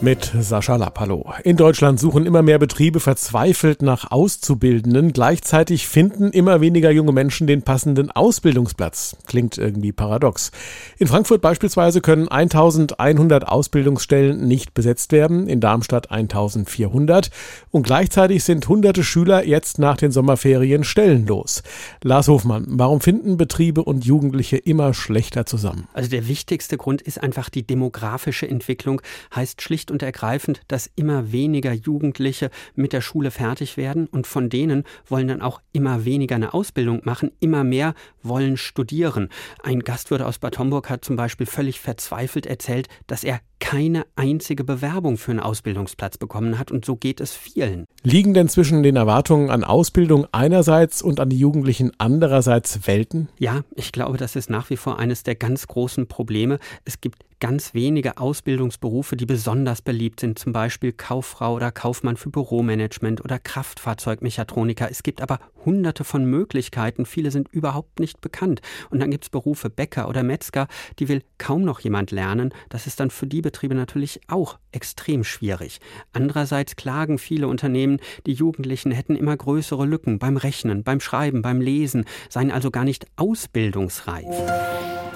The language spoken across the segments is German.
mit Sascha Lapp. Hallo. In Deutschland suchen immer mehr Betriebe verzweifelt nach Auszubildenden. Gleichzeitig finden immer weniger junge Menschen den passenden Ausbildungsplatz. Klingt irgendwie paradox. In Frankfurt beispielsweise können 1100 Ausbildungsstellen nicht besetzt werden, in Darmstadt 1400 und gleichzeitig sind hunderte Schüler jetzt nach den Sommerferien stellenlos. Lars Hofmann, warum finden Betriebe und Jugendliche immer schlechter zusammen? Also der wichtigste Grund ist einfach die demografische Entwicklung, heißt schlicht schlicht und ergreifend, dass immer weniger Jugendliche mit der Schule fertig werden und von denen wollen dann auch immer weniger eine Ausbildung machen, immer mehr wollen studieren. Ein Gastwirt aus Bad Homburg hat zum Beispiel völlig verzweifelt erzählt, dass er keine einzige Bewerbung für einen Ausbildungsplatz bekommen hat und so geht es vielen. Liegen denn zwischen den Erwartungen an Ausbildung einerseits und an die Jugendlichen andererseits Welten? Ja, ich glaube, das ist nach wie vor eines der ganz großen Probleme. Es gibt ganz wenige Ausbildungsberufe, die besonders beliebt sind, zum Beispiel Kauffrau oder Kaufmann für Büromanagement oder Kraftfahrzeugmechatroniker. Es gibt aber hunderte von Möglichkeiten, viele sind überhaupt nicht bekannt. Und dann gibt es Berufe Bäcker oder Metzger, die will kaum noch jemand lernen. Das ist dann für die Betriebe natürlich auch extrem schwierig. Andererseits klagen viele Unternehmen, die Jugendlichen hätten immer größere Lücken beim Rechnen, beim Schreiben, beim Lesen, seien also gar nicht ausbildungsreif.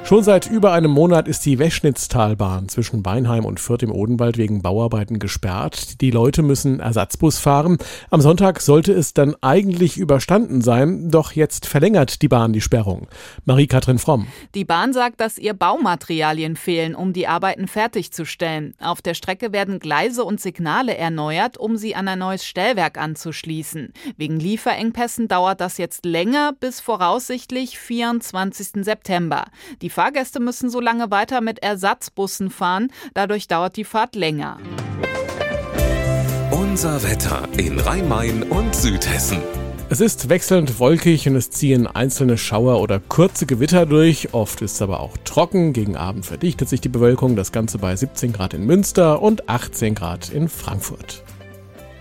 Schon seit über einem Monat ist die Weschnitztalbahn zwischen Beinheim und Fürth im Odenwald wegen Bauarbeiten gesperrt. Die Leute müssen Ersatzbus fahren. Am Sonntag sollte es dann eigentlich überstanden sein, doch jetzt verlängert die Bahn die Sperrung. Marie-Kathrin Fromm. Die Bahn sagt, dass ihr Baumaterialien fehlen, um die Arbeiten fertigzustellen. Auf der Strecke werden Gleise und Signale erneuert, um sie an ein neues Stellwerk anzuschließen. Wegen Lieferengpässen dauert das jetzt länger bis voraussichtlich 24. September. Die Fahrgäste müssen so lange weiter mit Ersatzbussen fahren. Dadurch dauert die Fahrt länger. Unser Wetter in Rhein-Main und Südhessen. Es ist wechselnd wolkig und es ziehen einzelne Schauer oder kurze Gewitter durch. Oft ist es aber auch trocken. Gegen Abend verdichtet sich die Bewölkung. Das Ganze bei 17 Grad in Münster und 18 Grad in Frankfurt.